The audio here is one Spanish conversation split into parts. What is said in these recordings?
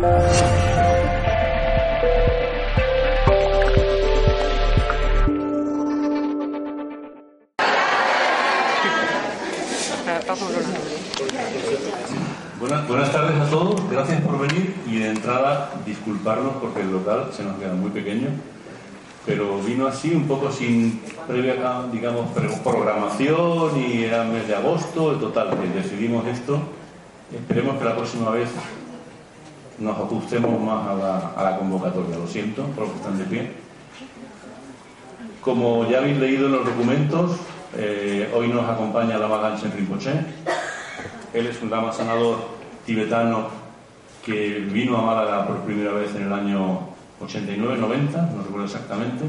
Buenas, buenas tardes a todos, gracias por venir. Y de entrada disculparnos porque el local se nos queda muy pequeño, pero vino así un poco sin previa, digamos, programación y era mes de agosto, en total, decidimos esto. Esperemos que la próxima vez nos ajustemos más a la, a la convocatoria, lo siento por los que están de pie. Como ya habéis leído en los documentos, eh, hoy nos acompaña Lama Ganchen Rinpoche. Él es un lama sanador tibetano que vino a Málaga por primera vez en el año 89-90, no recuerdo exactamente,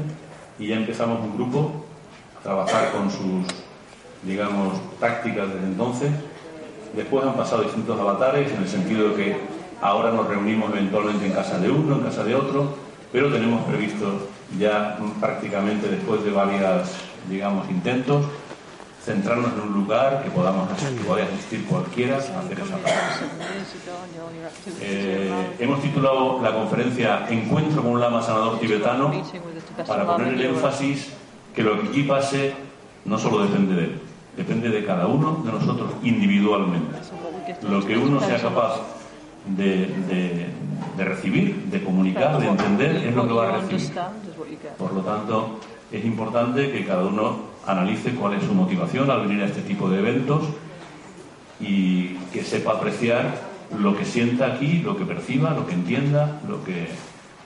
y ya empezamos un grupo a trabajar con sus, digamos, tácticas desde entonces. Después han pasado distintos avatares, en el sentido de que ahora nos reunimos eventualmente en casa de uno, en casa de otro, pero tenemos previsto ya prácticamente después de varias, digamos, intentos, centrarnos en un lugar que podamos que asistir cualquiera a hacer esa. Eh, hemos titulado la conferencia Encuentro con un lama sanador tibetano para poner el énfasis que lo que aquí pase no solo depende de él, depende de cada uno de nosotros individualmente. Lo que uno sea capaz de, de, de recibir, de comunicar, de entender, es lo que va a recibir. Por lo tanto, es importante que cada uno analice cuál es su motivación al venir a este tipo de eventos y que sepa apreciar lo que sienta aquí, lo que perciba, lo que entienda, lo que,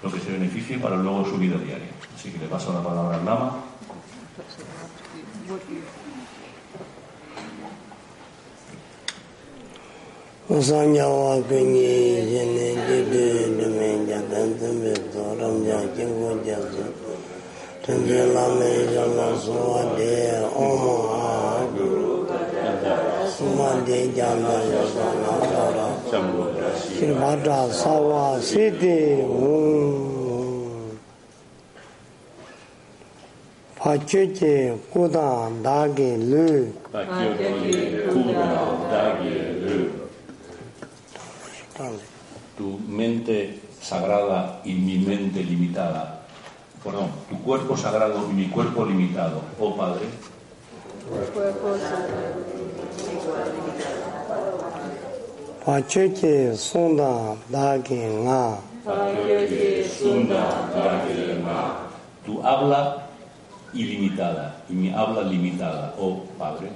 lo que se beneficie para luego su vida diaria. Así que le paso la palabra al Lama. 우상야와 근이 예네 제데 드메냐 단점에 도람냐 경고자서 전제라메 장나소와데 오모하 수만데 장나소나라 실마다 사와 세데 오 파체체 고다 나게 르 파체체 고다 나게 Tu mente sagrada y mi mente limitada. Perdón, tu cuerpo sagrado y mi cuerpo limitado, oh Padre. Pachuche sunda dagi nga Tu habla ilimitada y mi habla limitada, oh Padre.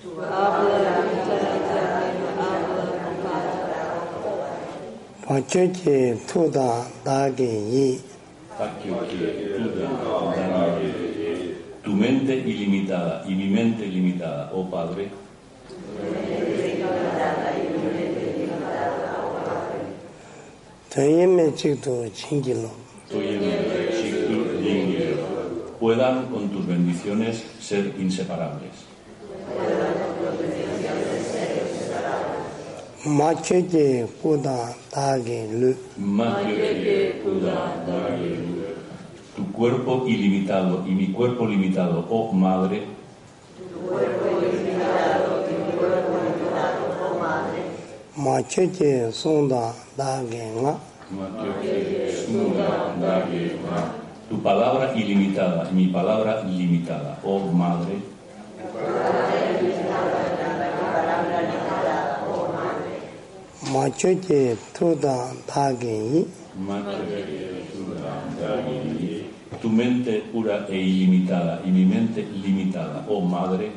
Tu habla Tu mente ilimitada y mi mente limitada, oh Padre. puedan con tus bendiciones ser inseparables. Macheke Kuda Dage Lu. Tu cuerpo ilimitado y mi cuerpo limitado, oh Madre. Tu cuerpo ilimitado y mi cuerpo limitado, oh Madre. Macheke Sunda Dage Nga. Tu palabra ilimitada y mi palabra limitada, oh Madre. Machoche Tuda Dagi Tu mente pura e ilimitada y mi mente limitada, oh Madre.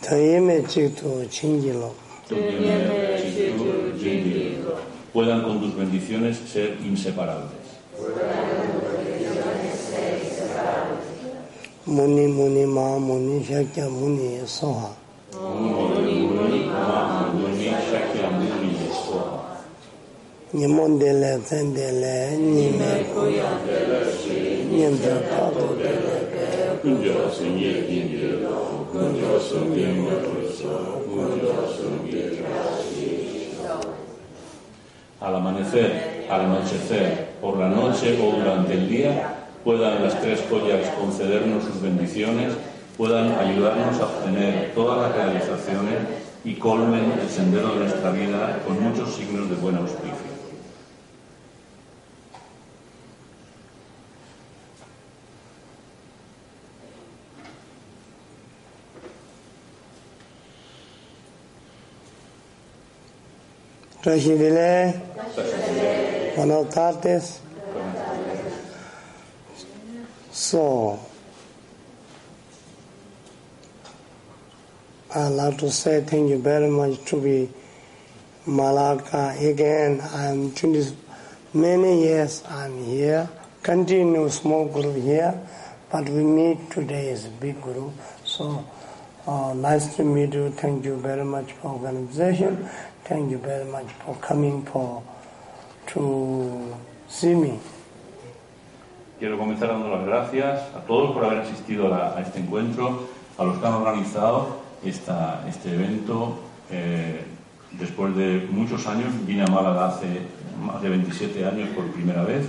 Tayeme Chingilo. Puedan con tus bendiciones ser inseparables. Muni Muni Ma Muni Shakya Muni Soha. Muni Muni Ma Muni Shakya Muni Soha. Nyamondele Tendele Nyime Tato Dele Senye Al amanecer, al anochecer, por la noche o durante el día, puedan las tres joyas concedernos sus bendiciones puedan ayudarnos a obtener todas las realizaciones y colmen el sendero de nuestra vida con muchos signos de buen auspicio. Buenas tardes. So, I'd like to say thank you very much to be Malacca again. I'm 20, many years I'm here, continue small group here, but we meet today as a big group. So uh, nice to meet you. Thank you very much for organization. Thank you very much for coming for to see me. Quiero comenzar dando las gracias a todos por haber asistido a, a este encuentro, a los que han organizado esta, este evento. Eh, después de muchos años, vine a Málaga hace más de 27 años por primera vez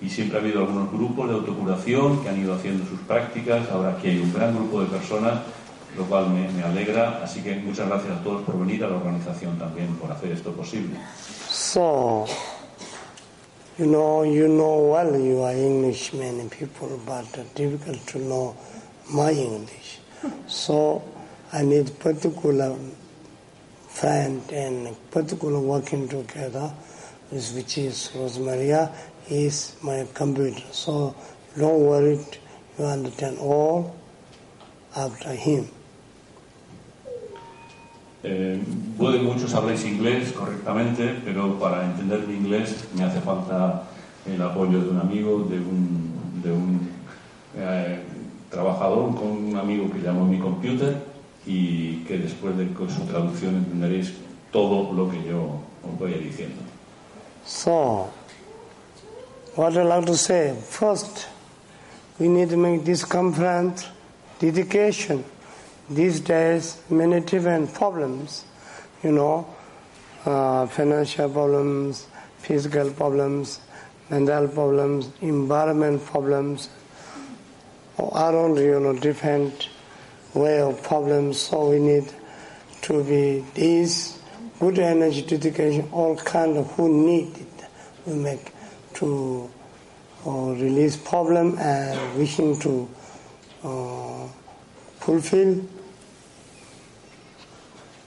y siempre ha habido algunos grupos de autocuración que han ido haciendo sus prácticas. Ahora aquí hay un gran grupo de personas lo cual me, me, alegra. Así que muchas gracias a todos por venir, a la organización también por hacer esto posible. So, you know, you know well you are English many people, but difficult to know my English. So, I need particular friend and particular working together, which is Rosemaria, is my computer. So, don't worry, you understand all after him. Eh, puede muchos habléis inglés correctamente, pero para entender mi inglés me hace falta el apoyo de un amigo, de un, de un eh, trabajador, con un amigo que llamo mi computer y que después de su traducción entenderéis todo lo que yo os voy diciendo. So, what I like to say, first, we need to make this conference dedication. These days, many different problems, you know, uh, financial problems, physical problems, mental problems, environment problems, around, you know, different way of problems. So we need to be these good energy dedication, all kind of who need it, we make to uh, release problem and wishing to uh, fulfill.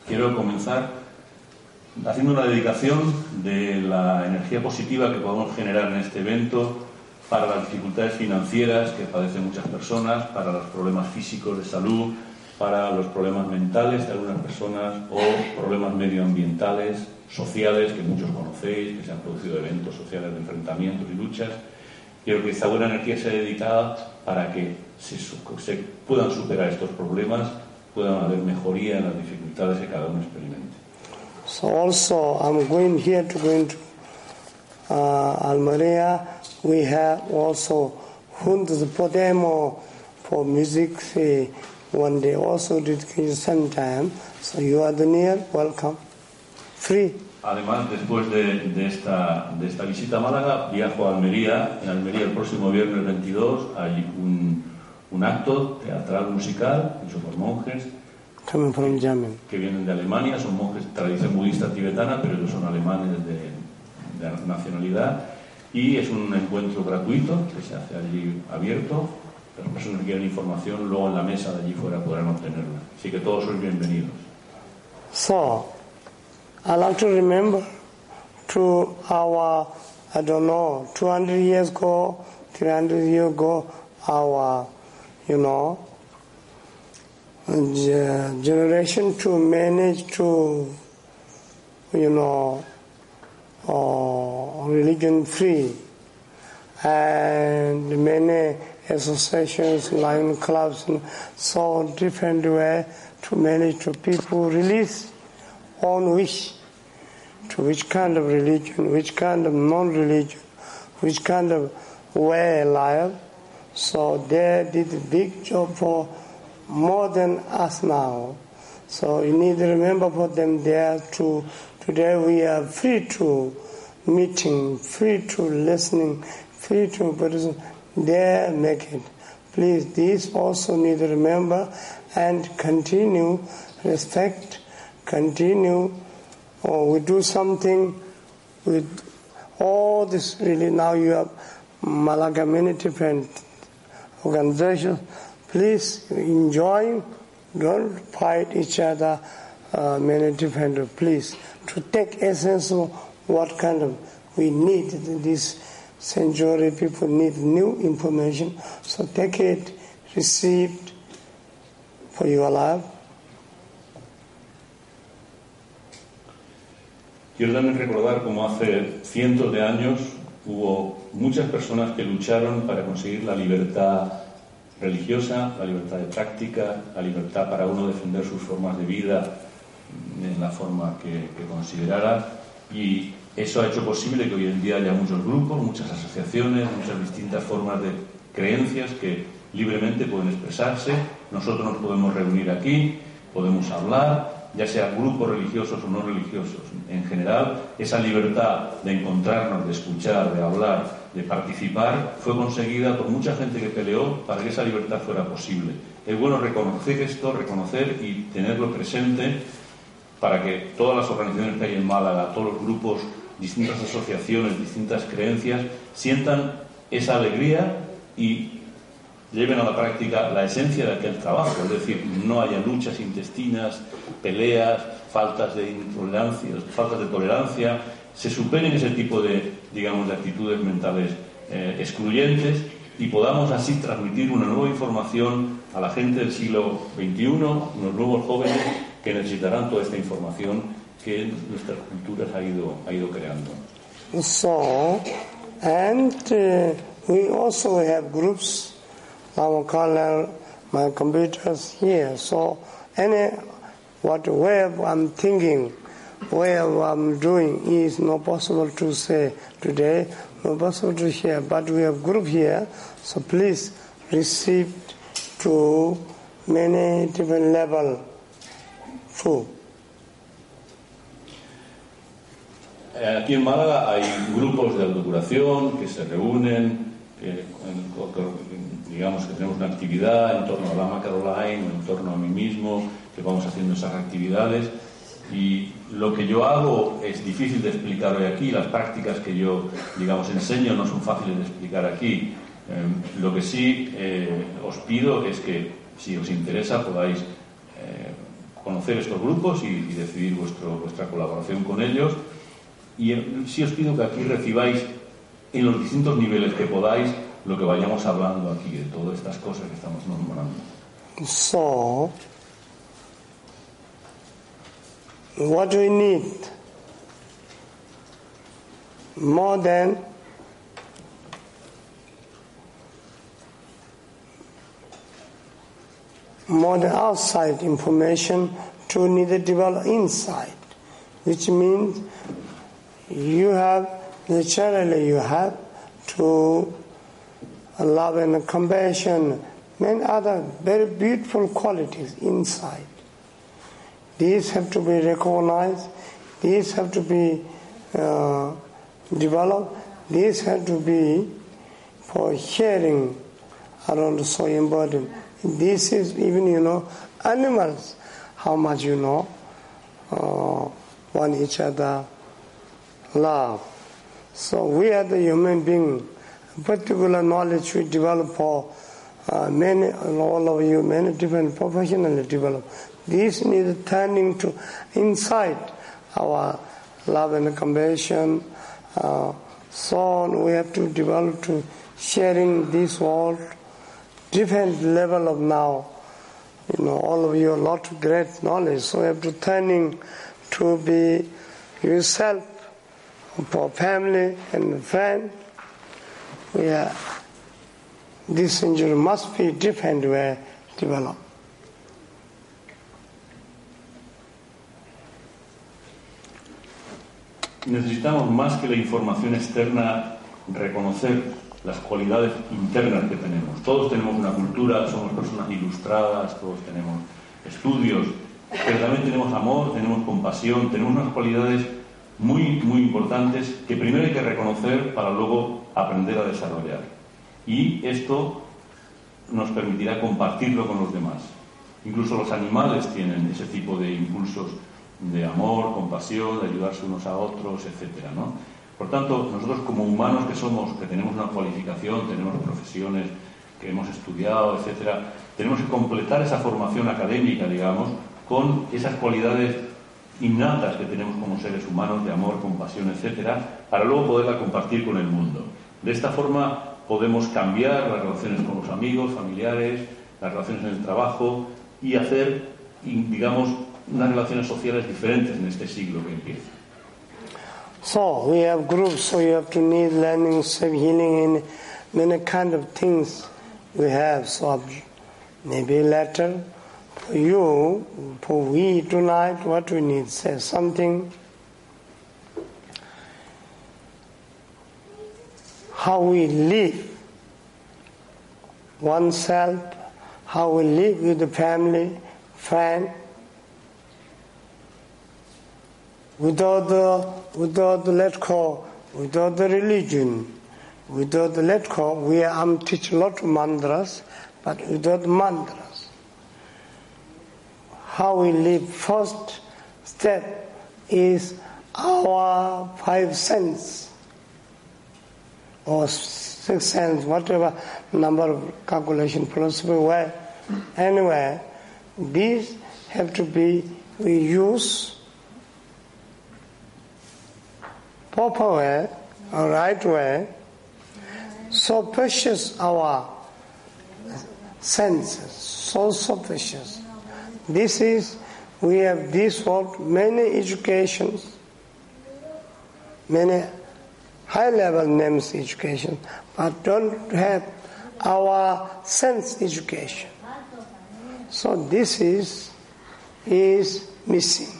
Quiero comenzar haciendo una dedicación de la energía positiva que podemos generar en este evento para las dificultades financieras que padecen muchas personas, para los problemas físicos de salud, para los problemas mentales de algunas personas o problemas medioambientales, sociales, que muchos conocéis, que se han producido eventos sociales de enfrentamientos y luchas. Quiero que esta buena energía sea dedicada para que se, se puedan superar estos problemas, puedan haber mejoría en las dificultades que cada uno experimente. So also I'm going here to go into uh, Almeria. We have also Juntos Podemos for music say, one day also dedication time. So you are the near, welcome. Free. Además, después de, de, esta, de esta visita a Málaga, viajo a Almería. En Almería el próximo viernes 22 hay un, un acto teatral musical hecho por monjes que vienen de Alemania, son monjes de tradición budista tibetana, pero ellos son alemanes de, de nacionalidad. Y es un encuentro gratuito que se hace allí abierto. Las personas que quieran información, luego en la mesa de allí fuera podrán obtenerla. Así que todos sois bienvenidos. So, I like to remember to our, I don't know, 200 years ago, 300 years ago, our, you know, generation to manage to, you know, uh, religion free. And many associations, lion clubs, and so different way to manage to people release own wish to which kind of religion, which kind of non-religion, which kind of way life. So they did a big job for more than us now. So you need to remember for them there to today we are free to meeting, free to listening, free to Buddhism. They make it Please, these also need to remember and continue respect, continue, or we do something with all this really now you have Malaga many different organizations. Please enjoy, don't fight each other, uh, many different, please, to take essence of what kind of we need this century people need new information. So take it received for your life Quiero también recordar cómo hace cientos de años hubo muchas personas que lucharon para conseguir la libertad religiosa, la libertad de práctica, la libertad para uno defender sus formas de vida en la forma que, que considerara y eso ha hecho posible que hoy en día haya muchos grupos, muchas asociaciones, muchas distintas formas de creencias que libremente pueden expresarse. Nosotros nos podemos reunir aquí, podemos hablar, ya sean grupos religiosos o no religiosos. En general, esa libertad de encontrarnos, de escuchar, de hablar, de participar, fue conseguida por mucha gente que peleó para que esa libertad fuera posible. Es bueno reconocer esto, reconocer y tenerlo presente para que todas las organizaciones que hay en Málaga, todos los grupos distintas asociaciones, distintas creencias, sientan esa alegría y lleven a la práctica la esencia de aquel trabajo, es decir, no haya luchas intestinas, peleas, faltas de intolerancia, faltas de tolerancia, se superen ese tipo de, digamos, de actitudes mentales eh, excluyentes y podamos así transmitir una nueva información a la gente del siglo XXI, unos nuevos jóvenes que necesitarán toda esta información que nuestras culturas ha ido, ha ido creando. So, and uh, we also have groups, our color, my computers here. So, any what web I'm thinking, where I'm doing is not possible to say today, not possible to share. But we have group here, so please receive to many different level too. Eh, Aquí en Málaga hay grupos de autocuración que se reúnen, que, que- digamos que tenemos una actividad en torno a Lama Caroline o en torno a mí mismo, que vamos haciendo esas actividades. Y lo que yo hago es difícil de explicar hoy aquí, las prácticas que yo, digamos, enseño no son fáciles de explicar aquí. Eh, lo que sí eh, os pido es que, si os interesa, podáis eh, conocer estos grupos y, y decidir vuestro- vuestra colaboración con ellos. Y eh, sí os pido que aquí recibáis en los distintos niveles que podáis lo que vayamos hablando aquí de todas estas cosas que estamos nombrando. So, what do we need more than more than outside information to need to develop inside, which means you have naturally you have to love and compassion, many other very beautiful qualities inside. These have to be recognized, these have to be uh, developed, these have to be for sharing around the so important. This is even, you know, animals, how much you know, uh, one each other love. So we are the human being. Particular knowledge we develop for uh, many, all of you, many different professionally develop. This needs turning to inside our love and compassion. Uh, so on, we have to develop to sharing this world, different level of now. You know, all of you a lot of great knowledge. So we have to turning to be yourself for family and friend. Are, this injury must be different developed. Necesitamos más que la información externa reconocer las cualidades internas que tenemos. Todos tenemos una cultura, somos personas ilustradas, todos tenemos estudios, pero también tenemos amor, tenemos compasión, tenemos unas cualidades muy, muy importantes que primero hay que reconocer para luego aprender a desarrollar. Y esto nos permitirá compartirlo con los demás. Incluso los animales tienen ese tipo de impulsos de amor, compasión, de ayudarse unos a otros, etcétera, ¿no? Por tanto, nosotros como humanos que somos, que tenemos una cualificación, tenemos profesiones que hemos estudiado, etcétera, tenemos que completar esa formación académica, digamos, con esas cualidades innatas que tenemos como seres humanos de amor, compasión, etcétera, para luego poderla compartir con el mundo. De esta forma podemos cambiar las relaciones con los amigos, familiares, las relaciones en el trabajo y hacer, digamos, unas relaciones sociales diferentes en este siglo que empieza. So we have groups, so you have to need learning, healing, in many kind of things we have. So maybe later for you, for we tonight, what we need, say something. How we live oneself, how we live with the family, friend, without the, without the let go, without the religion, without the let go, we am teach a lot of mantras, but without mantras. How we live, first step is our five senses, or six senses, whatever number of calculation possible way. Anyway, these have to be we use proper way, a right way, so precious our senses, so so precious. This is, we have this world, many educations, many high level names education, but don't have our sense education. So this is, is missing.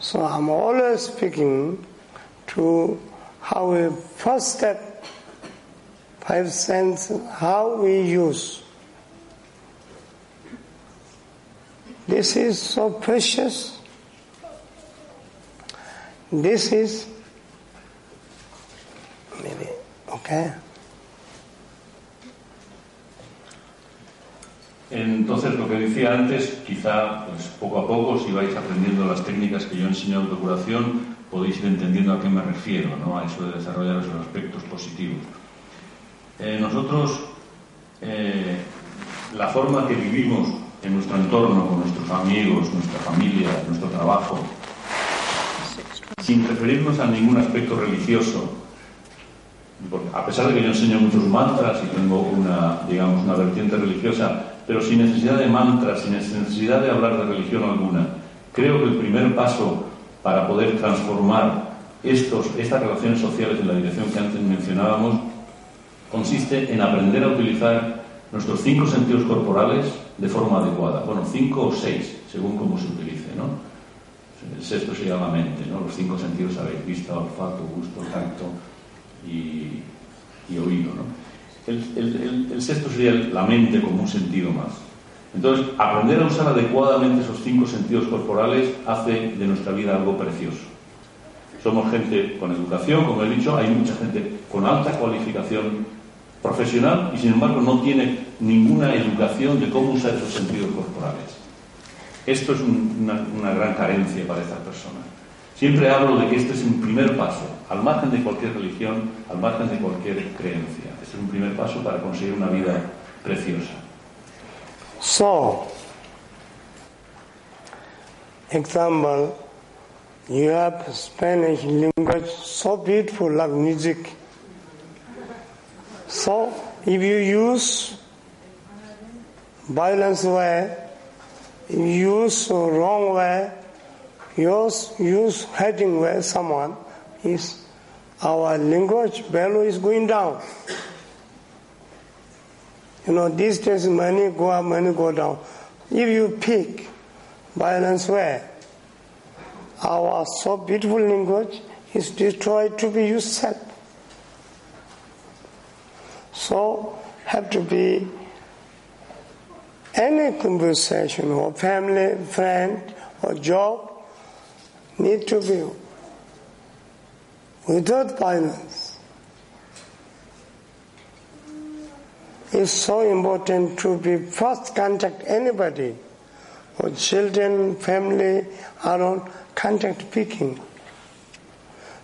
So I'm always speaking to how we first step, five senses, how we use. This is so precious. This is okay. Entonces, lo que decía antes, quizá pues, poco a poco, si vais aprendiendo las técnicas que yo enseño de curación, podéis ir entendiendo a qué me refiero, ¿no? a eso de desarrollar esos aspectos positivos. Eh, nosotros, eh, la forma que vivimos en nuestro entorno, con nuestros amigos, nuestra familia, nuestro trabajo, sin referirnos a ningún aspecto religioso, a pesar de que yo enseño muchos mantras y tengo una, digamos, una vertiente religiosa, pero sin necesidad de mantras, sin necesidad de hablar de religión alguna, creo que el primer paso para poder transformar estos, estas relaciones sociales en la dirección que antes mencionábamos, consiste en aprender a utilizar nuestros cinco sentidos corporales de forma adecuada. Bueno, cinco o seis, según cómo se utilice, ¿no? El sexto se llama mente, ¿no? Los cinco sentidos sabéis, vista, olfato, gusto, tacto y, oído, ¿no? el sexto sería la mente como un sentido más. Entonces, aprender a usar adecuadamente esos cinco sentidos corporales hace de nuestra vida algo precioso. Somos gente con educación, como he dicho, hay mucha gente con alta cualificación profesional y sin embargo no tiene ninguna educación de cómo usar esos sentidos corporales. Esto es una, gran carencia para estas personas. Siempre hablo de que este es un primer paso, al margen de cualquier religión, al margen de cualquier creencia. Este es un primer paso para conseguir una vida preciosa. So, example, you have Spanish language so beautiful like music. So, if you use violence way, use wrong way, use use hating way, someone is our language value is going down. You know, these days money go up, money go down. If you pick violence where our so beautiful language is destroyed to be yourself. So have to be any conversation or family, friend or job need to be without violence. it's so important to be first contact anybody, or children, family, around, contact picking.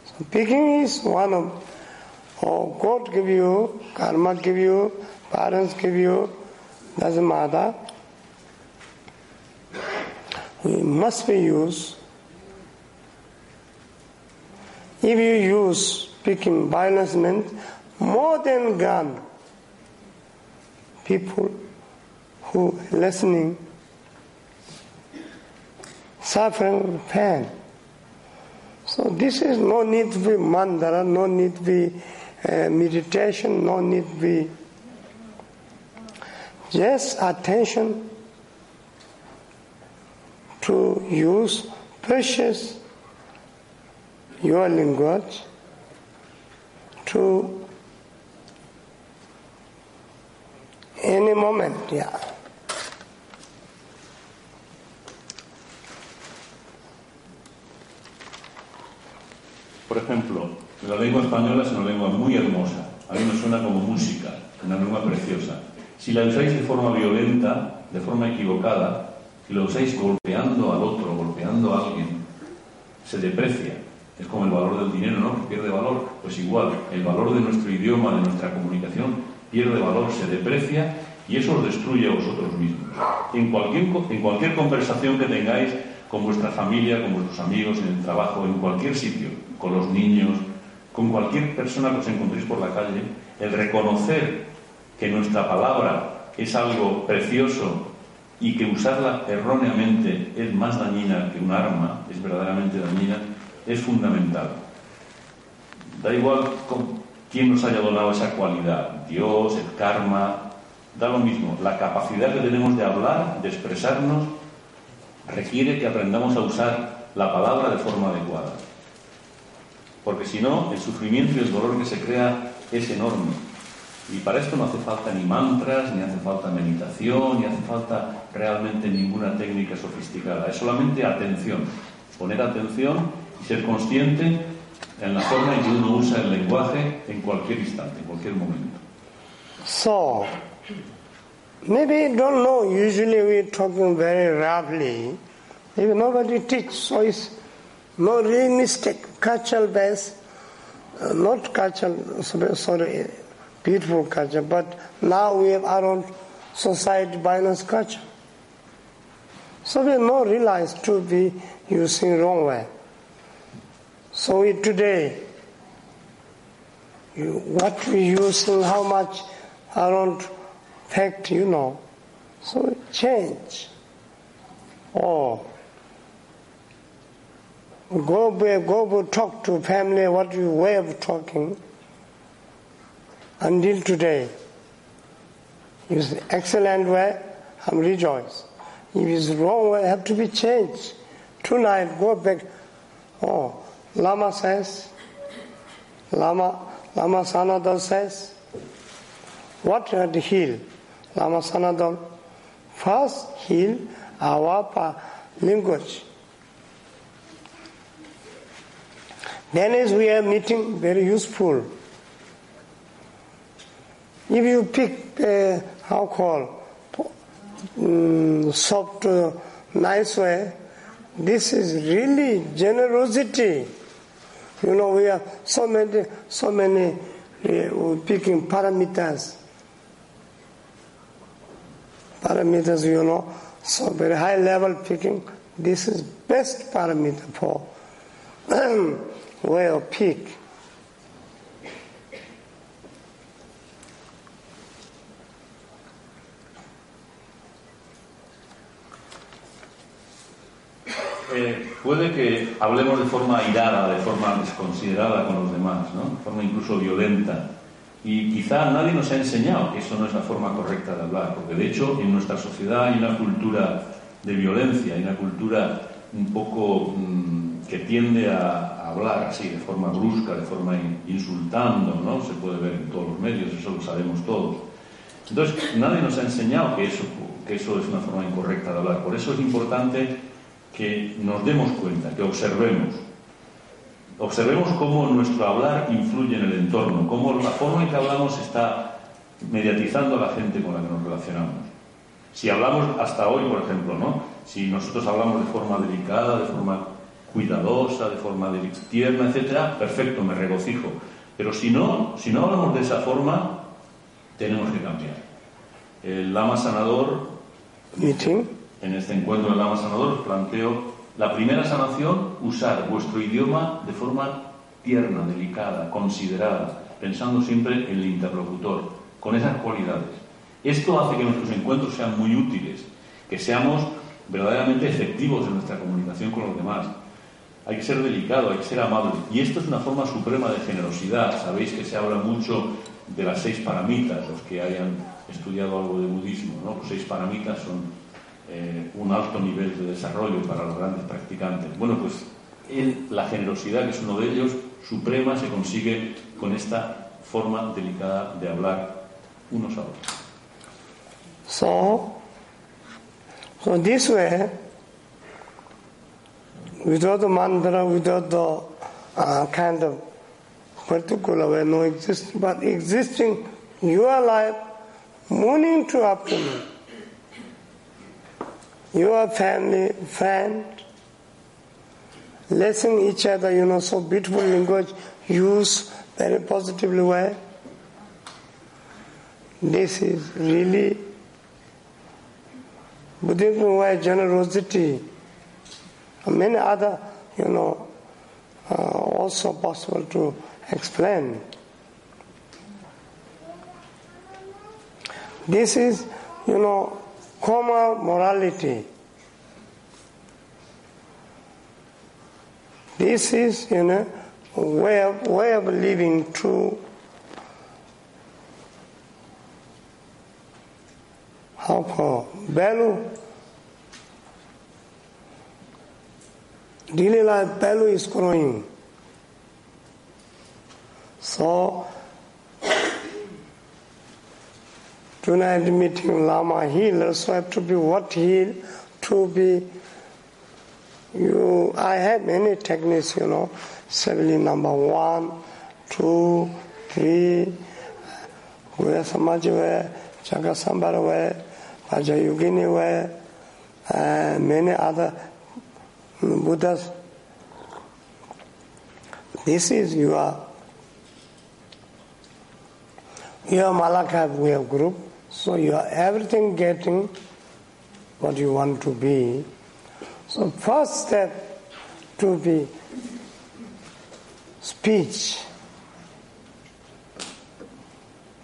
So picking is one of, oh, God give you, karma give you, parents give you, doesn't matter. We must be used. If you use picking violence means more than gun, people who listening suffering pain. So this is no need to be mandala, no need to be uh, meditation, no need to be just attention to use precious your language to any moment, yeah. Por ejemplo, la lengua española es una lengua muy hermosa. A mí me suena como música, una lengua preciosa. Si la usáis de forma violenta, de forma equivocada, si la usáis golpeando al otro, golpeando a alguien, se deprecia. Es como el valor del dinero, ¿no? Que pierde valor. Pues igual, el valor de nuestro idioma, de nuestra comunicación, pierde valor, se deprecia y eso os destruye a vosotros mismos. En cualquier, en cualquier conversación que tengáis con vuestra familia, con vuestros amigos, en el trabajo, en cualquier sitio, con los niños, con cualquier persona que os encontréis por la calle, el reconocer que nuestra palabra es algo precioso y que usarla erróneamente es más dañina que un arma, es verdaderamente dañina, es fundamental. Da igual quién nos haya donado esa cualidad, Dios, el karma, da lo mismo. La capacidad que tenemos de hablar, de expresarnos, requiere que aprendamos a usar la palabra de forma adecuada. Porque si no, el sufrimiento y el dolor que se crea es enorme. Y para esto no hace falta ni mantras, ni hace falta meditación, ni hace falta realmente ninguna técnica sofisticada. Es solamente atención. Poner atención ser consciente en la forma en que uno usa el lenguaje en cualquier instante, en cualquier momento. So, maybe don't know, usually we're talking very roughly. Maybe nobody teach, so it's no real mistake. Cultural base, uh, not cultural, sorry, beautiful culture, but now we have our own society violence culture. So we not realize to be using wrong way. So today, you, what we using, how much around fact, you know. So change. Or go back, go talk to family what you way of talking until today. Use excellent way, I'm rejoice. If it's wrong way, have to be changed. Tonight, go back. Oh, Lama says, Lama, Lama Sanadal says, what had heal? Lama Sanadal, first heal our language. Then as we are meeting, very useful. If you pick, uh, how call, um, soft, uh, nice way, this is really generosity. You know, we have so many, so many uh, picking parameters. Parameters, you know, so very high level picking. This is best parameter for way of pick. Eh, puede que hablemos de forma airada, de forma desconsiderada con los demás, ¿no? de forma incluso violenta. Y quizá nadie nos ha enseñado que eso no es la forma correcta de hablar, porque de hecho en nuestra sociedad hay una cultura de violencia, hay una cultura un poco mm, que tiende a, hablar así, de forma brusca, de forma in, insultando, ¿no? Se puede ver en todos los medios, eso lo sabemos todos. Entonces, nadie nos ha enseñado que eso, que eso es una forma incorrecta de hablar. Por eso es importante que nos demos cuenta, que observemos. Observemos cómo nuestro hablar influye en el entorno, cómo la forma en que hablamos está mediatizando a la gente con la que nos relacionamos. Si hablamos hasta hoy, por ejemplo, ¿no? Si nosotros hablamos de forma delicada, de forma cuidadosa, de forma tierna, etcétera, perfecto, me regocijo. Pero si no, si no hablamos de esa forma, tenemos que cambiar. El Lama Sanador, en este encuentro del Lama Sanador, planteo la primera sanación, usar vuestro idioma de forma tierna, delicada, considerada, pensando siempre en el interlocutor, con esas cualidades. Esto hace que nuestros encuentros sean muy útiles, que seamos verdaderamente efectivos en nuestra comunicación con los demás. Hay que ser delicado, hay que ser amable. Y esto es una forma suprema de generosidad. Sabéis que se habla mucho de las seis paramitas, los que hayan estudiado algo de budismo. ¿no? Los seis paramitas son eh, un alto nivel de desarrollo para los grandes practicantes. Bueno, pues la generosidad, que es uno de ellos, suprema, se consigue con esta forma delicada de hablar unos a otros. So, so this way, without the mantra, without the uh, kind of particular way, no exist, but existing your life morning to afternoon. Your family, friend, listen each other, you know, so beautiful language, use very positively way. This is really Buddhism way generosity. Many other, you know, uh, also possible to explain. This is, you know, common morality. This is, you know, way of, way of living true. How called value. Daily life value is growing. So Tonight meeting Lama healer, so I have to be what heal, to be you I have many techniques, you know, Seveli number one, two, three, Guya Samaji way, Sambara way, Raja Yogini way, and uh, many other Buddhas. This is your your Malaka way group. So you are everything getting what you want to be. So first step to be speech.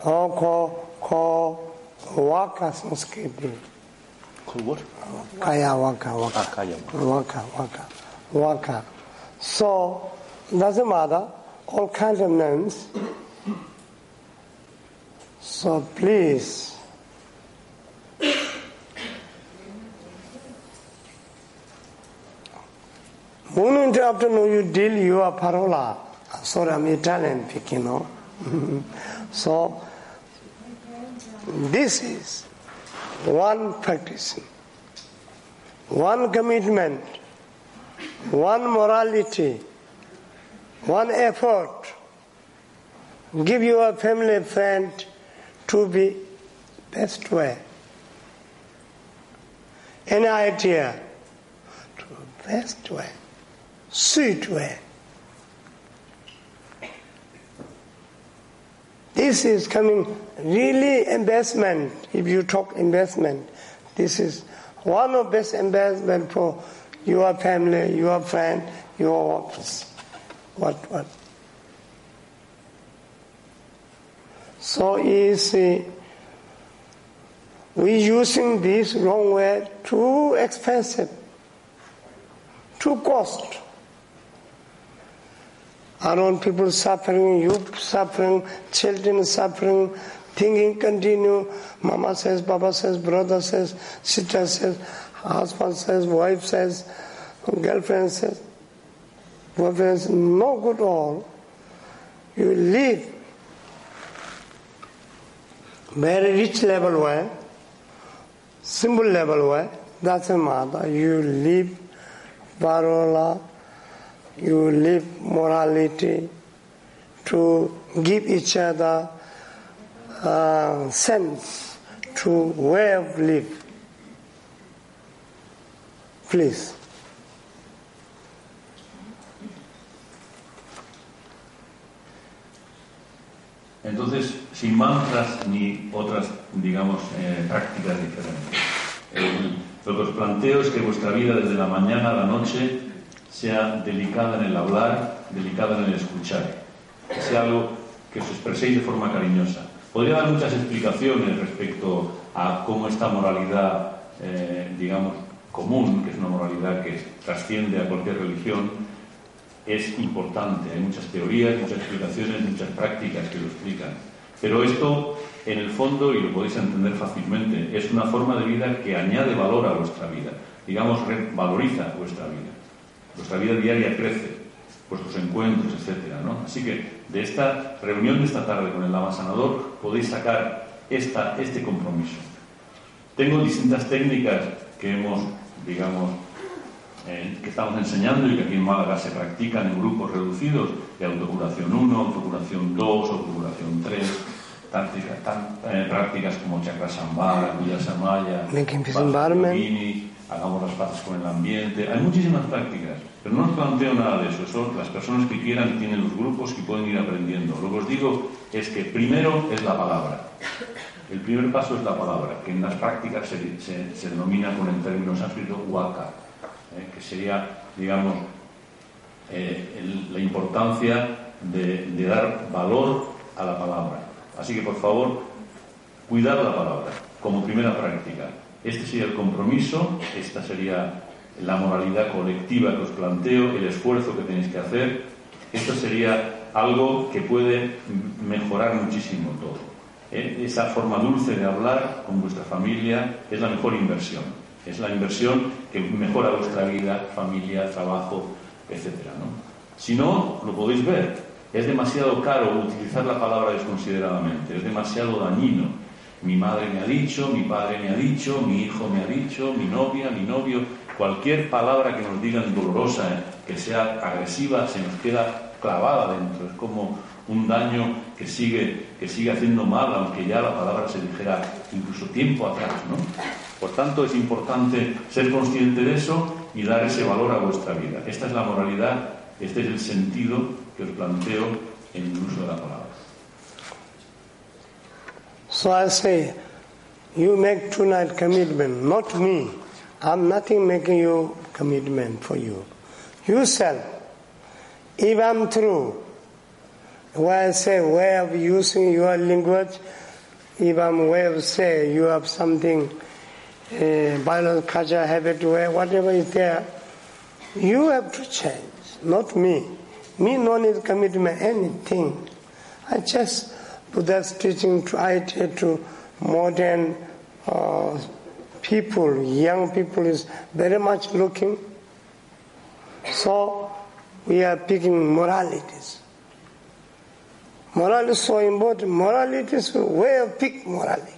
Or call, call waka Sanskriti. Call what? Kaya waka, waka. Ah, kaya. Waka, waka, waka. So, doesn't matter, all kinds of names. So please, Morning to afternoon you deal your parola. Sorry, I'm Italian speaking, so, this is one practice, one commitment, one morality, one effort. Give your family friend to be best way. Any idea to best way, This is coming really investment. If you talk investment, this is one of best investment for your family, your friend, your office. what what. So is we using this wrong way too expensive, too cost. Around people suffering, youth suffering, children suffering, thinking continue. Mama says, Papa says, brother says, sister says, husband says, wife says, girlfriend says, boyfriend says, no good all. You live very rich level way, simple level way, That's a matter. You live parola, you live morality to give each other uh, sense to way of live. Please. Entonces, sin mantras ni otras, digamos, eh, prácticas diferentes. El- lo que os planteo es que vuestra vida desde la mañana a la noche sea delicada en el hablar, delicada en el escuchar, que sea algo que os expreséis de forma cariñosa. Podría dar muchas explicaciones respecto a cómo esta moralidad, eh, digamos, común, que es una moralidad que trasciende a cualquier religión, es importante. Hay muchas teorías, muchas explicaciones, muchas prácticas que lo explican. Pero esto, en el fondo, y lo podéis entender fácilmente, es una forma de vida que añade valor a vuestra vida. Digamos, valoriza vuestra vida. Vuestra vida diaria crece, vuestros encuentros, etcétera, ¿no? Así que de esta reunión de esta tarde con el Lama Sanador podéis sacar esta, este compromiso. Tengo distintas técnicas que hemos, digamos, eh, que estamos enseñando y que aquí en Málaga se practican en grupos reducidos de autocuración 1, autocuración 2, autocuración 3, tácticas, tan- eh, prácticas como chakra sambara, cuya samaya. Hagamos las paces con el ambiente. Hay muchísimas prácticas, pero no os planteo nada de eso. Son las personas que quieran tienen los grupos y pueden ir aprendiendo. Lo que os digo es que primero es la palabra. El primer paso es la palabra, que en las prácticas se, denomina con el término sánscrito waka, eh, que sería, digamos, eh, la importancia de dar valor a la palabra. Así que, por favor, cuidar la palabra como primera práctica. Este sería el compromiso, esta sería la moralidad colectiva que os planteo, el esfuerzo que tenéis que hacer. Esto sería algo que puede mejorar muchísimo todo. ¿eh? Esa forma dulce de hablar con vuestra familia es la mejor inversión. Es la inversión que mejora vuestra vida, familia, trabajo, etcétera, ¿no? Si no, lo podéis ver. Es demasiado caro utilizar la palabra desconsideradamente, es demasiado dañino. Mi madre me ha dicho, mi padre me ha dicho, mi hijo me ha dicho, mi novia, mi novio. Cualquier palabra que nos digan dolorosa, eh, que sea agresiva, se nos queda clavada dentro. Es como un daño que sigue, que sigue haciendo mal, aunque ya la palabra se dijera incluso tiempo atrás. ¿no? Por tanto, es importante ser consciente de eso y dar ese valor a vuestra vida. Esta es la moralidad, este es el sentido que os planteo en el uso de la palabra. So I say, you make tonight commitment, not me. I'm nothing making you commitment for you. Yourself. If I'm true, when I say way of using your language, if I'm way of say you have something, uh, violent culture, habit, way, whatever is there, you have to change, not me. Me no need commitment anything. I just Buddha's teaching try to, modern uh, people, young people is very much looking. So we are picking moralities. Morality is so important. Morality is of pick morality.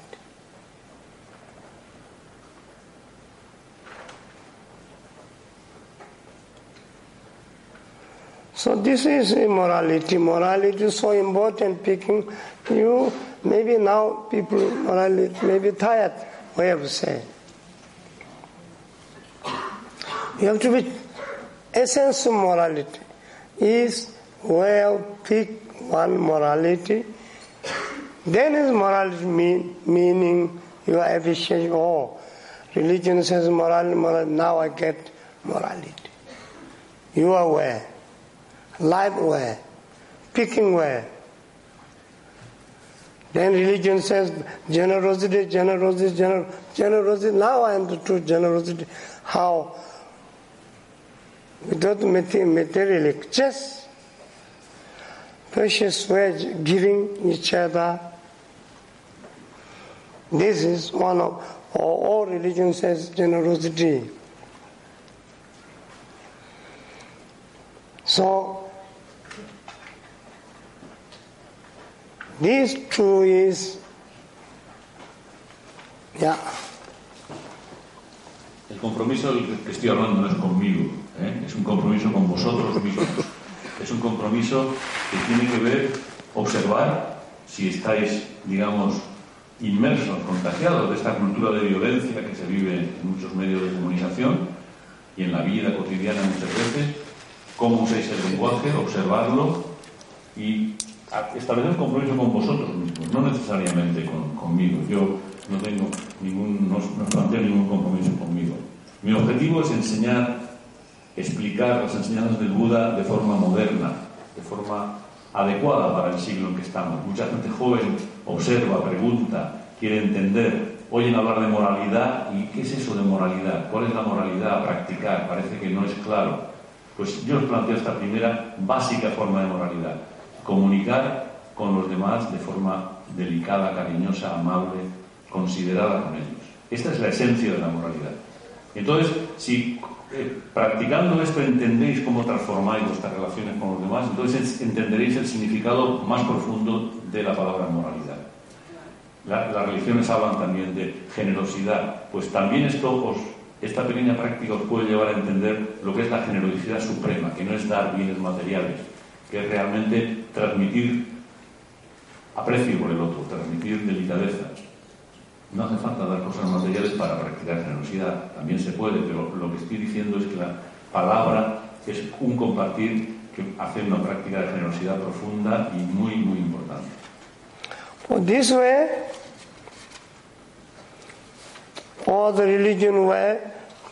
So this is immorality. Morality is so important. Picking you, maybe now people morality may be tired. Way of saying. You have to be essence of morality is of pick one morality. Then is morality mean, meaning you are efficient. Oh, religion says morality, morality. Now I get morality. You are aware life way, picking way. Then religion says generosity, generosity, gener- generosity. Now I understood generosity. How? Without material just precious way giving each other. This is one of all, all religion says generosity. So El compromiso del que estoy hablando no es conmigo, ¿eh? es un compromiso con vosotros mismos. Es un compromiso que tiene que ver, observar si estáis, digamos, inmersos, contagiados de esta cultura de violencia que se vive en muchos medios de comunicación y en la vida cotidiana muchas veces, cómo usáis el lenguaje, observarlo y establecer un compromiso con vosotros mismos, no necesariamente conmigo. Yo no tengo ningún, no, no planteo ningún compromiso conmigo. Mi objetivo es enseñar, explicar las enseñanzas del Buda de forma moderna, de forma adecuada para el siglo en que estamos. Mucha gente joven observa, pregunta, quiere entender, oyen hablar de moralidad y ¿qué es eso de moralidad? ¿Cuál es la moralidad a practicar? Parece que no es claro. Pues yo os planteo esta primera básica forma de moralidad. Comunicar con los demás de forma delicada, cariñosa, amable, considerada con ellos. Esta es la esencia de la moralidad. Entonces, si eh, practicando esto entendéis cómo transformáis vuestras relaciones con los demás, entonces entenderéis el significado más profundo de la palabra moralidad. las religiones hablan también de generosidad, pues también esto esta pequeña práctica os puede llevar a entender lo que es la generosidad suprema, que no es dar bienes materiales, que es realmente transmitir aprecio por el otro, transmitir delicadeza, no hace falta dar cosas materiales para practicar generosidad, también se puede, pero lo que estoy diciendo es que la palabra es un compartir que hace una práctica de generosidad profunda y muy, muy importante. Well, this way, all the religion were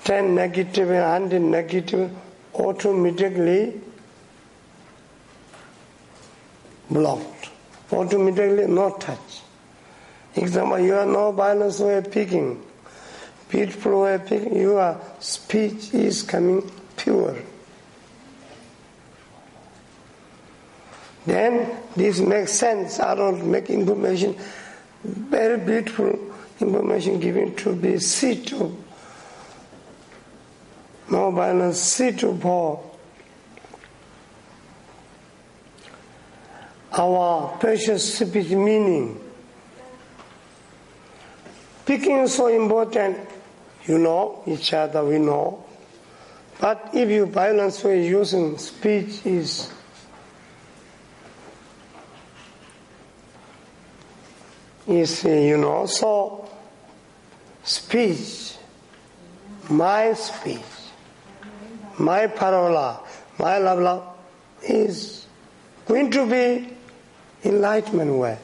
ten negative and negative automatically blocked, automatically not touch. Example, you are no violence way picking. Beautiful way picking, your speech is coming pure. Then this makes sense. I don't make information very beautiful information given to be seat of no violence, seat of power. Our precious speech meaning Speaking is so important, you know, each other we know. But if you violence way using speech is is you know so speech my speech my parola my love love is going to be enlightenment way.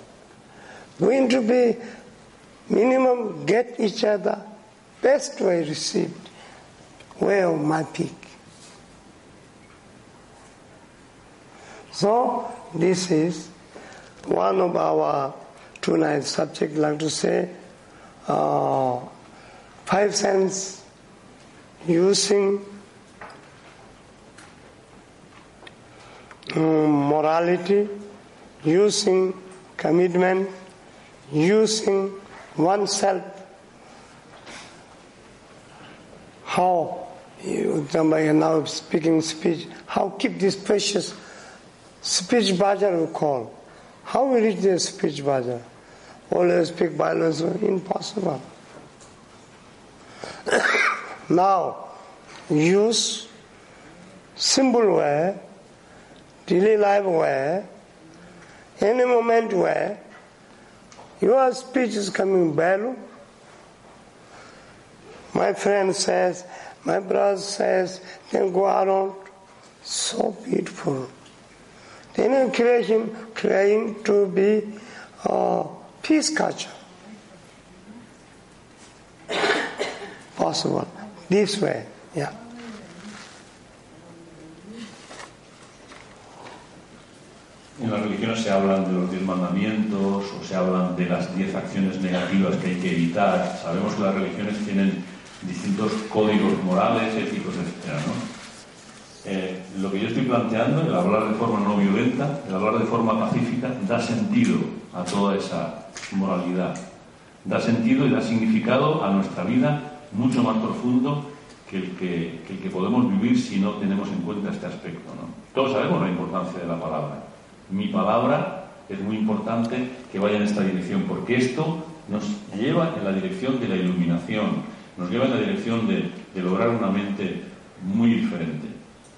Going to be minimum get each other best way received. Way of my peak. So this is one of our tonight subject like to say uh, five sense using um, morality, using commitment, using oneself. How now speaking speech, how keep this precious speech bazaar we call. How we reach the speech bazaar? Always speak violence, impossible. now, use simple way, daily life way, any moment where your speech is coming value. My friend says, my brother says, then go around. So beautiful. Then creation claim to be a peace culture. Possible. This way, yeah. En las religiones se hablan de los diez mandamientos o se hablan de las diez acciones negativas que hay que evitar. Sabemos que las religiones tienen distintos códigos morales, éticos, etc. Eh, lo que yo estoy planteando, el hablar de forma no violenta, el hablar de forma pacífica, da sentido a toda esa moralidad. Da sentido y da significado a nuestra vida mucho más profundo que el que, podemos vivir si no tenemos en cuenta este aspecto. Todos sabemos la importancia de la palabra mi palabra es muy importante que vaya en esta dirección, porque esto nos lleva en la dirección de la iluminación, nos lleva en la dirección de, lograr una mente muy diferente.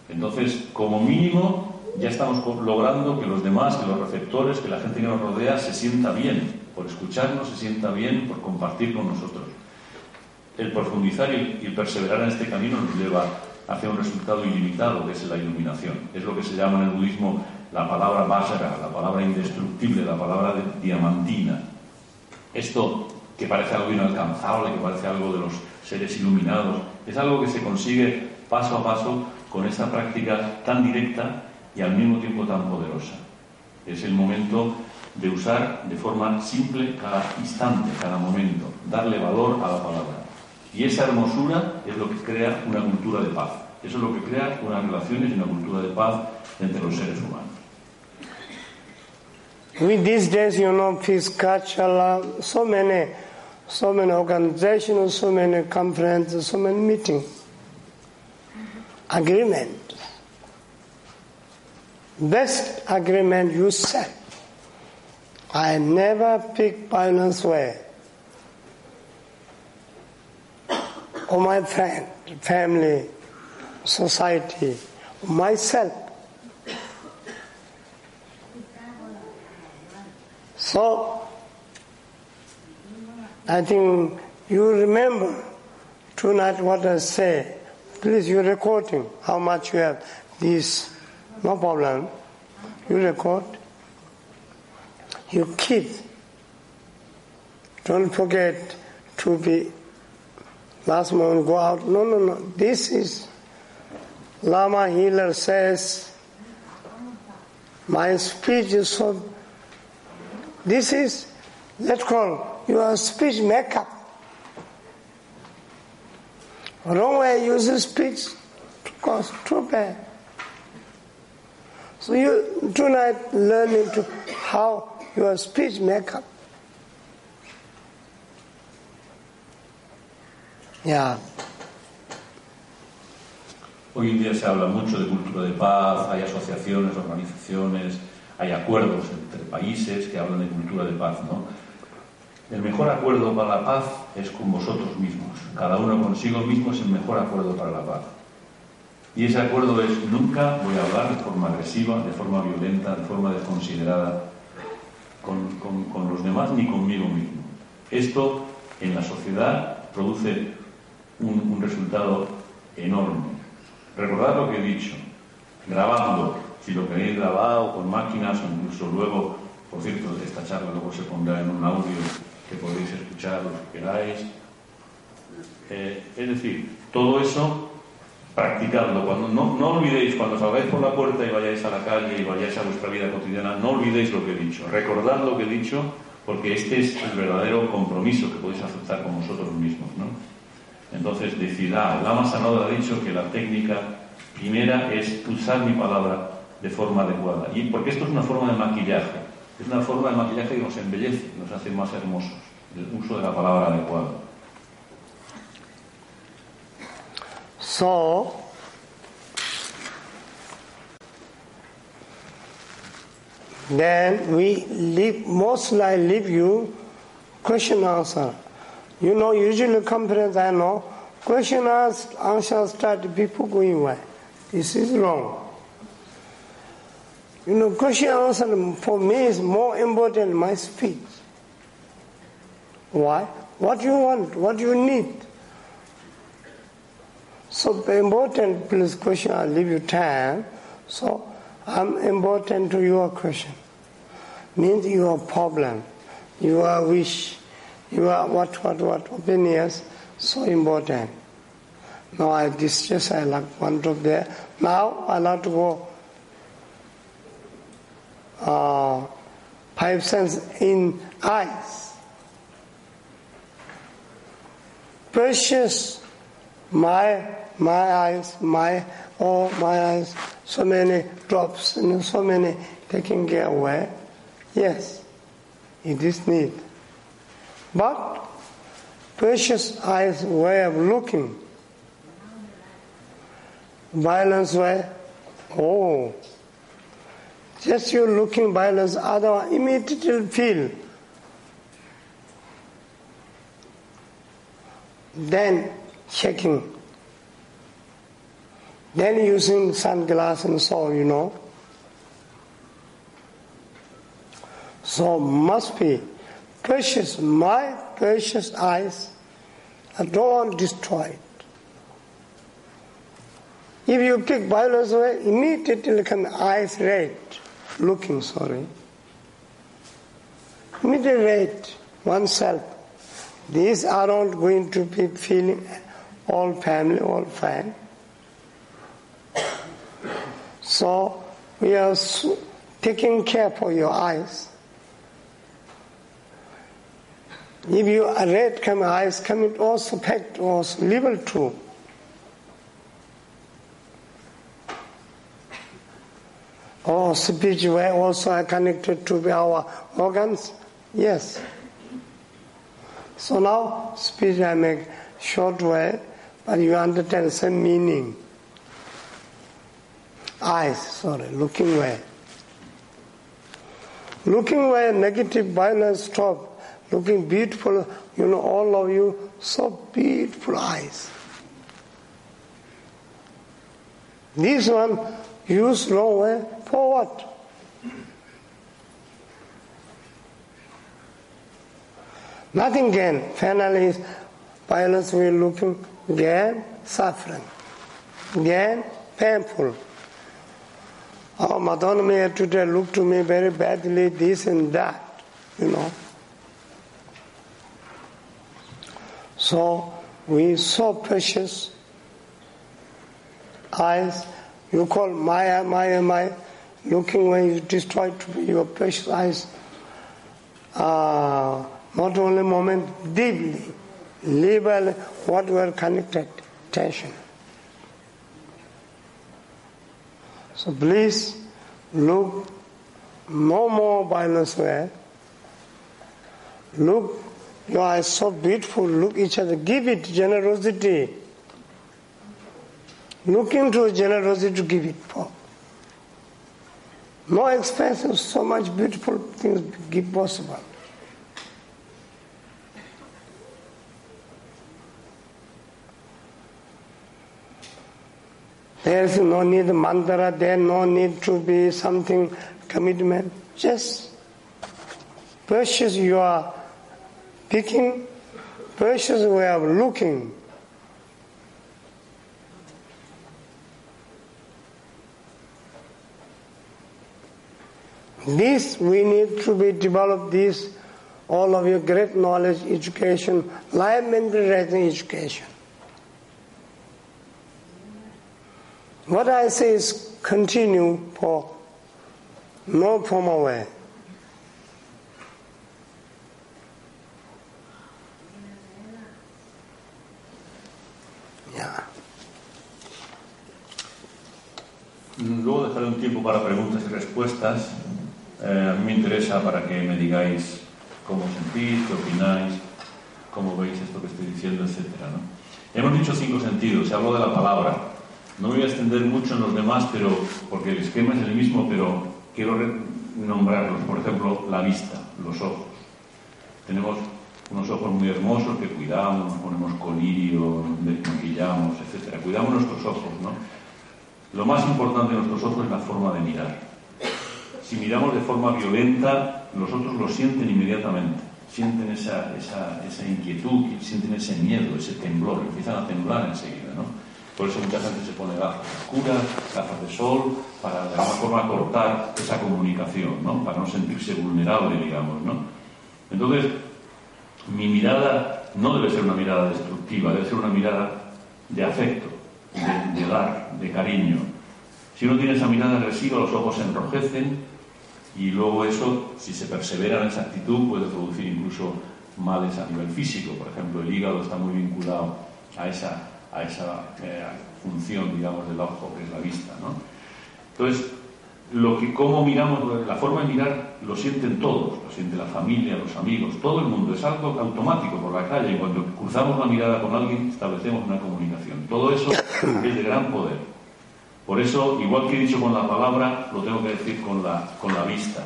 Entonces, como mínimo, ya estamos logrando que los demás, que los receptores, que la gente que nos rodea se sienta bien por escucharnos, se sienta bien por compartir con nosotros. El profundizar y, perseverar en este camino nos lleva hacia un resultado ilimitado, que es la iluminación. Es lo que se llama en el budismo la palabra vajra, la palabra indestructible, la palabra diamantina. Esto que parece algo inalcanzable, que parece algo de los seres iluminados, es algo que se consigue paso a paso con esta práctica tan directa y al mismo tiempo tan poderosa. Es el momento de usar de forma simple cada instante, cada momento, darle valor a la palabra. Y esa hermosura es lo que crea una cultura de paz. Eso es lo que crea unas relaciones y una cultura de paz entre los seres humanos. With these days, you know, peace culture, so many, so many organizations, so many conferences, so many meetings, agreement. Best agreement you set. I never pick violence way. Or my friend, family, society, myself. So, I think you remember tonight what I say. Please, you're recording how much you have. This, no problem. You record. You keep. Don't forget to be last moment go out. No, no, no. This is Lama Healer says, my speech is so this is, let's call your speech makeup. Wrong way use speech to cause bad. So you tonight learn into how your speech makeup. Yeah. Hoy en día se habla mucho de cultura de paz, hay asociaciones, organizaciones, hay acuerdos entre países que hablan de cultura de paz, ¿no? El mejor acuerdo para la paz es con vosotros mismos. Cada uno consigo mismo es el mejor acuerdo para la paz. Y ese acuerdo es nunca voy a hablar de forma agresiva, de forma violenta, de forma desconsiderada con, los demás ni conmigo mismo. Esto en la sociedad produce un resultado enorme. Recordad lo que he dicho, grabando, si lo queréis grabado con máquinas o incluso luego, por cierto, esta charla luego se pondrá en un audio que podéis escuchar lo que queráis. Eh, es decir, todo eso practicadlo. Cuando, no, no olvidéis, cuando salgáis por la puerta y vayáis a la calle y vayáis a vuestra vida cotidiana, no olvidéis lo que he dicho. Recordad lo que he dicho, porque este es el verdadero compromiso que podéis aceptar con vosotros mismos. ¿no? Entonces, decidad. Lama Sanada ha dicho que la técnica primera es usar mi palabra de forma adecuada. Y porque esto es una forma de maquillaje, es una forma de maquillaje que nos embellece, nos hace más hermosos, el uso de la palabra adecuada. So, then we leave, mostly I leave you question answer. You know, usually conference I know, question answer start people going away. This is wrong. You know, question answer for me is more important than my speech. Why? What you want, what you need. So important, please question, I'll leave you time. So I'm important to your question. Means your problem, your wish, your what, what, what opinions, so important. Now I just I like one drop there. Now I like to go uh, five sense in eyes. Precious, my my eyes, my oh my eyes, so many drops and so many taking care away. Yes, it is need. But precious eyes way of looking. Violence way, oh just you looking violence, other immediately feel. Then shaking. Then using sunglasses and so, you know. So must be precious, my precious eyes. I don't want to destroy it. If you take violence away, immediately can eyes red looking, sorry. Red, oneself. These are not going to be feeling all family, all fine. So we are taking care for your eyes. If you are red come eyes come it also fact also level too. Oh, speech were also connected to our organs? Yes. So now speech I make short way, but you understand the same meaning. Eyes, sorry, looking way. Looking way, negative violence stop. Looking beautiful, you know, all of you, so beautiful eyes. This one use wrong way for what? Nothing gain. Finally, violence will looking gain suffering. Gain painful. Oh, Madonna may today look to me very badly, this and that, you know. So we so precious eyes. You call Maya, Maya, Maya. Looking when you destroy your precious eyes. Uh, not only moment, deeply, level what were connected, tension. So please look no more violence way. Look, your eyes so beautiful, look each other, give it generosity. Look into generosity to give it for. No expensive, so much beautiful things give possible. There is no need mantra, there no need to be something commitment. Just precious you are picking, precious way of looking. This we need to be developed this all of your great knowledge, education, life mental education. What I say is continue for no formal way. Yeah. Luego dejaré un tiempo para preguntas y respuestas. Eh, a mí me interesa para que me digáis cómo sentís, qué opináis, cómo veis esto que estoy diciendo, etc. ¿no? Hemos dicho cinco sentidos, se habló de la palabra. No me voy a extender mucho en los demás, pero porque el esquema es el mismo, pero quiero nombrarlos. Por ejemplo, la vista, los ojos. Tenemos unos ojos muy hermosos que cuidamos, nos ponemos colirio, maquillamos, etc. Cuidamos nuestros ojos, ¿no? Lo más importante de nuestros ojos es la forma de mirar. Si miramos de forma violenta, los otros lo sienten inmediatamente. Sienten esa, esa, esa inquietud, sienten ese miedo, ese temblor, empiezan a temblar enseguida, ¿no? Por eso mucha gente se pone gafas oscuras, gafas de sol, para de alguna forma cortar esa comunicación, ¿no? Para no sentirse vulnerable, digamos, ¿no? Entonces, mi mirada no debe ser una mirada destructiva, debe ser una mirada de afecto, de, de dar, de cariño. Si uno tiene esa mirada agresiva, los ojos se enrojecen y luego eso, si se persevera en esa actitud, puede producir incluso males a nivel físico. Por ejemplo, el hígado está muy vinculado a esa a esa eh, función, digamos, del ojo, que es la vista. ¿no? Entonces, lo que, cómo miramos, la forma de mirar lo sienten todos, lo siente la familia, los amigos, todo el mundo, es algo automático por la calle, y cuando cruzamos la mirada con alguien establecemos una comunicación. Todo eso es de gran poder. Por eso, igual que he dicho con la palabra, lo tengo que decir con la, con la vista.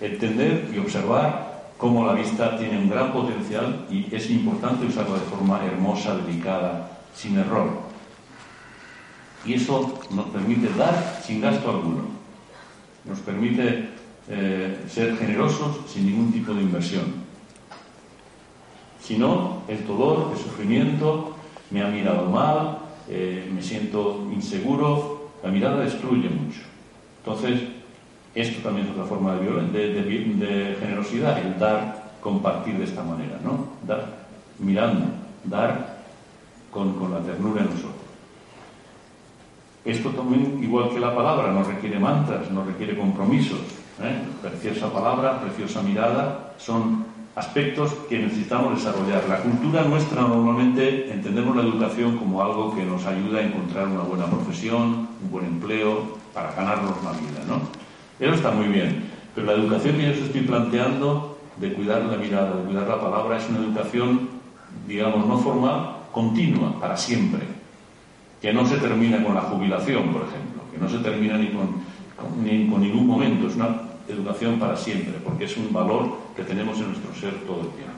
Entender y observar cómo la vista tiene un gran potencial y es importante usarla de forma hermosa, delicada, sin error. Y eso nos permite dar sin gasto alguno. Nos permite eh, ser generosos sin ningún tipo de inversión. Si no, el dolor, el sufrimiento, me ha mirado mal, eh, me siento inseguro, la mirada destruye mucho. Entonces, esto también es otra forma de, de, generosidad, el dar, compartir de esta manera, ¿no? Dar mirando, dar con, con la ternura en nosotros. Esto también, igual que la palabra, no requiere mantras, no requiere compromisos. ¿eh? Preciosa palabra, preciosa mirada, son aspectos que necesitamos desarrollar. La cultura nuestra normalmente entendemos la educación como algo que nos ayuda a encontrar una buena profesión, un buen empleo, para ganarnos la vida, ¿no? Eso está muy bien, pero la educación que yo os estoy planteando de cuidar la mirada, de cuidar la palabra, es una educación, digamos, no formal, continua, para siempre, que no se termina con la jubilación, por ejemplo, que no se termina ni con, ni con ningún momento, es una educación para siempre, porque es un valor que tenemos en nuestro ser todo el tiempo.